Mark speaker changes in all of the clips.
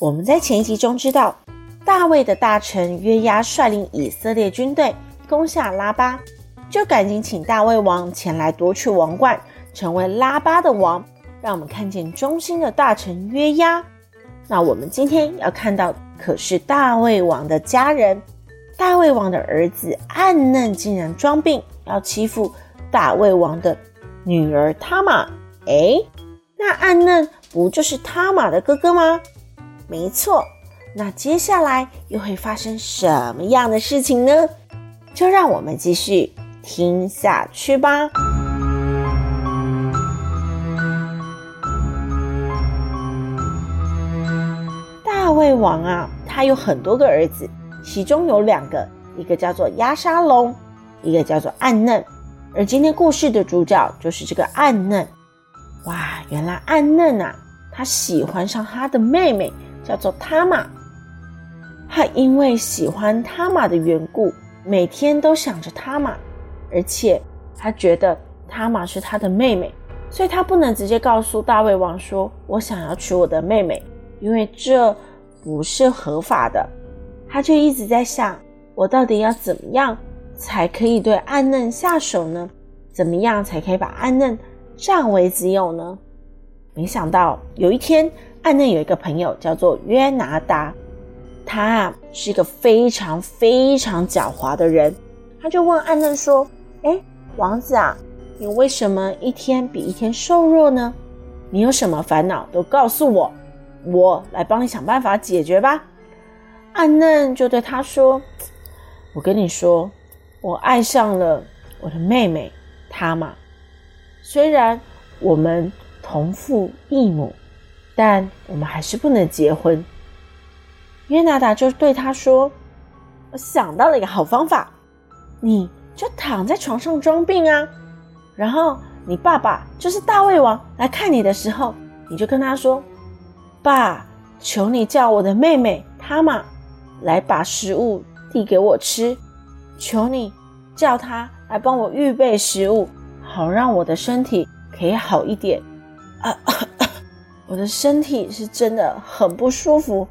Speaker 1: 我们在前一集中知道，大卫的大臣约押率领以色列军队攻下拉巴，就赶紧请大卫王前来夺取王冠，成为拉巴的王。让我们看见忠心的大臣约押。那我们今天要看到，可是大卫王的家人，大卫王的儿子暗嫩竟然装病要欺负大卫王的女儿他玛。诶，那暗嫩不就是他玛的哥哥吗？没错，那接下来又会发生什么样的事情呢？就让我们继续听下去吧。大胃王啊，他有很多个儿子，其中有两个，一个叫做押沙龙，一个叫做暗嫩。而今天故事的主角就是这个暗嫩。哇，原来暗嫩啊，他喜欢上他的妹妹。叫做他玛，他因为喜欢他玛的缘故，每天都想着他玛，而且他觉得他玛是他的妹妹，所以他不能直接告诉大胃王说：“我想要娶我的妹妹，因为这不是合法的。”他就一直在想：我到底要怎么样才可以对暗嫩下手呢？怎么样才可以把暗嫩占为己有呢？没想到有一天。暗嫩有一个朋友叫做约拿达，他啊是一个非常非常狡猾的人。他就问暗嫩说：“哎，王子啊，你为什么一天比一天瘦弱呢？你有什么烦恼都告诉我，我来帮你想办法解决吧。”暗嫩就对他说：“我跟你说，我爱上了我的妹妹他玛，虽然我们同父异母。”但我们还是不能结婚。约拿达就对他说：“我想到了一个好方法，你就躺在床上装病啊，然后你爸爸就是大胃王来看你的时候，你就跟他说：‘爸，求你叫我的妹妹他玛来把食物递给我吃，求你叫她来帮我预备食物，好让我的身体可以好一点。’啊。”我的身体是真的很不舒服，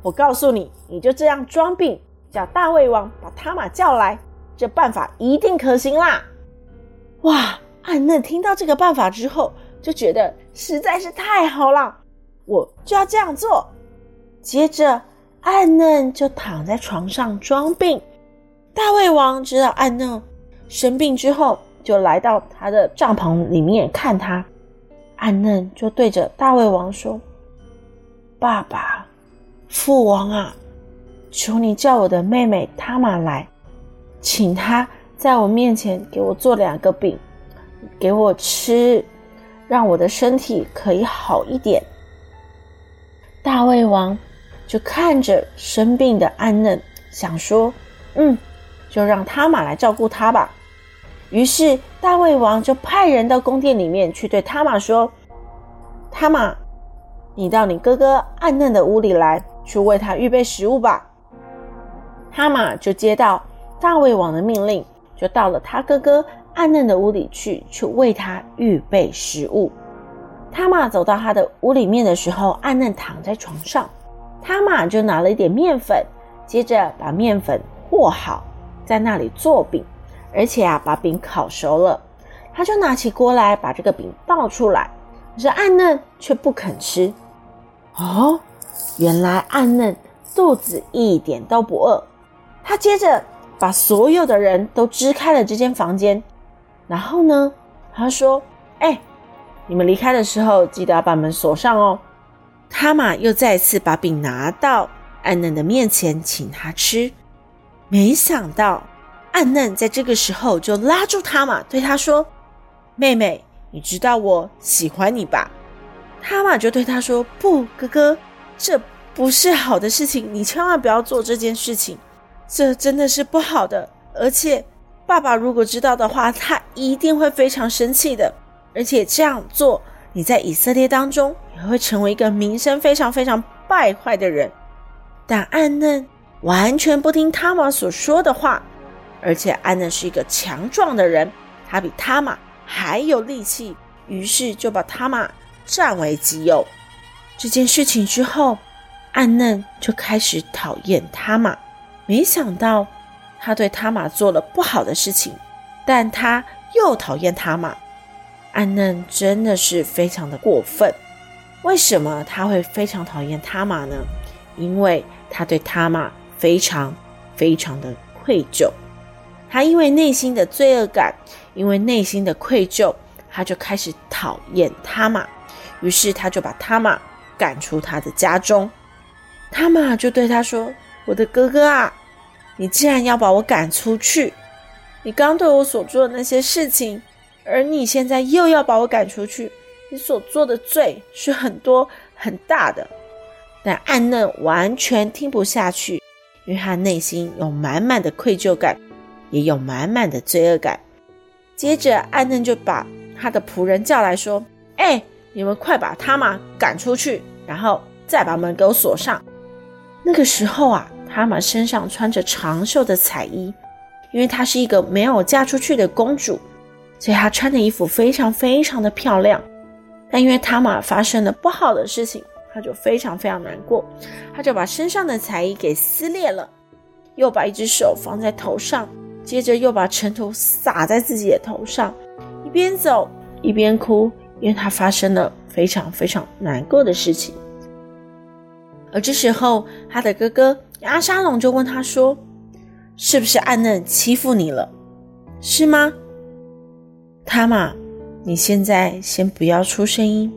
Speaker 1: 我告诉你，你就这样装病，叫大胃王把他玛叫来，这办法一定可行啦！哇，暗嫩听到这个办法之后，就觉得实在是太好了，我就要这样做。接着，暗嫩就躺在床上装病。大胃王知道暗嫩生病之后，就来到他的帐篷里面看他。暗嫩就对着大胃王说：“爸爸，父王啊，求你叫我的妹妹塔玛来，请她在我面前给我做两个饼，给我吃，让我的身体可以好一点。”大胃王就看着生病的暗嫩，想说：“嗯，就让塔玛来照顾他吧。”于是大卫王就派人到宫殿里面去对他玛说：“他玛，你到你哥哥暗嫩的屋里来，去为他预备食物吧。”他玛就接到大卫王的命令，就到了他哥哥暗嫩的屋里去，去为他预备食物。他玛走到他的屋里面的时候，暗嫩躺在床上，他玛就拿了一点面粉，接着把面粉和好，在那里做饼。而且啊，把饼烤熟了，他就拿起锅来把这个饼倒出来，可是暗嫩却不肯吃。哦，原来暗嫩肚子一点都不饿。他接着把所有的人都支开了这间房间，然后呢，他说：“哎，你们离开的时候记得要把门锁上哦。”他嘛又再次把饼拿到暗嫩的面前，请他吃。没想到。暗嫩在这个时候就拉住他嘛，对他说：“妹妹，你知道我喜欢你吧？”他嘛就对他说：“不，哥哥，这不是好的事情，你千万不要做这件事情，这真的是不好的。而且爸爸如果知道的话，他一定会非常生气的。而且这样做，你在以色列当中也会成为一个名声非常非常败坏的人。但暗嫩完全不听他玛所说的话，而且安嫩是一个强壮的人，他比他玛还有力气，于是就把他玛占为己有。这件事情之后，安嫩就开始讨厌他玛，没想到他对他玛做了不好的事情，但他又讨厌他玛。安嫩真的是非常的过分。为什么他会非常讨厌他玛呢？因为他对他玛非常非常的愧疚。他因为内心的罪恶感，因为内心的愧疚，他就开始讨厌他玛。于是他就把他玛赶出他的家中。他玛就对他说：“我的哥哥啊，你既然要把我赶出去，你刚对我所做的那些事情。”而你现在又要把我赶出去，你所做的罪是很多很大的。但暗嫩完全听不下去，因为他内心有满满的愧疚感，也有满满的罪恶感。接着，暗嫩就把他的仆人叫来说：“哎，你们快把他玛赶出去，然后再把门给我锁上。”那个时候啊，他玛身上穿着长袖的彩衣，因为她是一个没有嫁出去的公主。所以她穿的衣服非常非常的漂亮，但因为他玛发生了不好的事情，她就非常非常难过，她就把身上的彩衣给撕裂了，又把一只手放在头上，接着又把尘土撒在自己的头上，一边走一边哭，因为他发生了非常非常难过的事情。而这时候，他的哥哥阿沙龙就问他说：“是不是暗嫩欺负你了？是吗？”他嘛，你现在先不要出声音，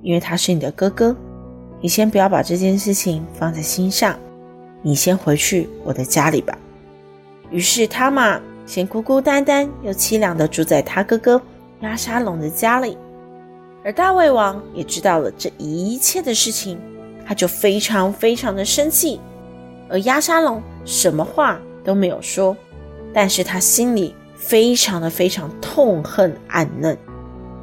Speaker 1: 因为他是你的哥哥。你先不要把这件事情放在心上，你先回去我的家里吧。于是他嘛先孤孤单单又凄凉的住在他哥哥押沙龙的家里。而大胃王也知道了这一切的事情，他就非常非常的生气。而押沙龙什么话都没有说，但是他心里。非常的非常痛恨暗嫩，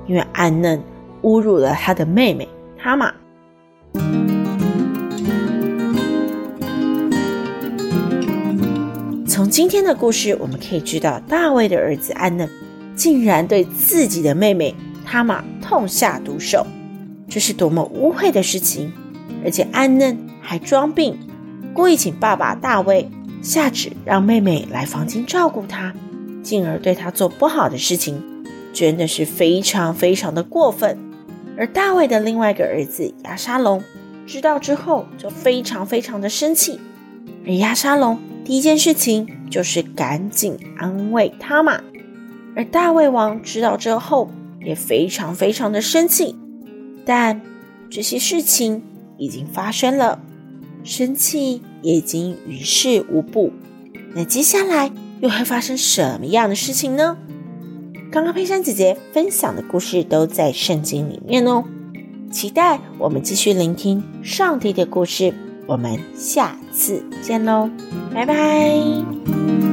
Speaker 1: 因为暗嫩侮辱了他的妹妹他玛。从今天的故事，我们可以知道，大卫的儿子暗嫩竟然对自己的妹妹他玛痛下毒手，这是多么污秽的事情！而且暗嫩还装病，故意请爸爸大卫下旨让妹妹来房间照顾他。进而对他做不好的事情，真的是非常非常的过分。而大卫的另外一个儿子亚沙龙知道之后，就非常非常的生气。而亚沙龙第一件事情就是赶紧安慰他嘛。而大胃王知道之后，也非常非常的生气。但这些事情已经发生了，生气也已经于事无补。那接下来，又会发生什么样的事情呢？刚刚佩珊姐姐分享的故事都在圣经里面哦，期待我们继续聆听上帝的故事。我们下次见喽，拜拜。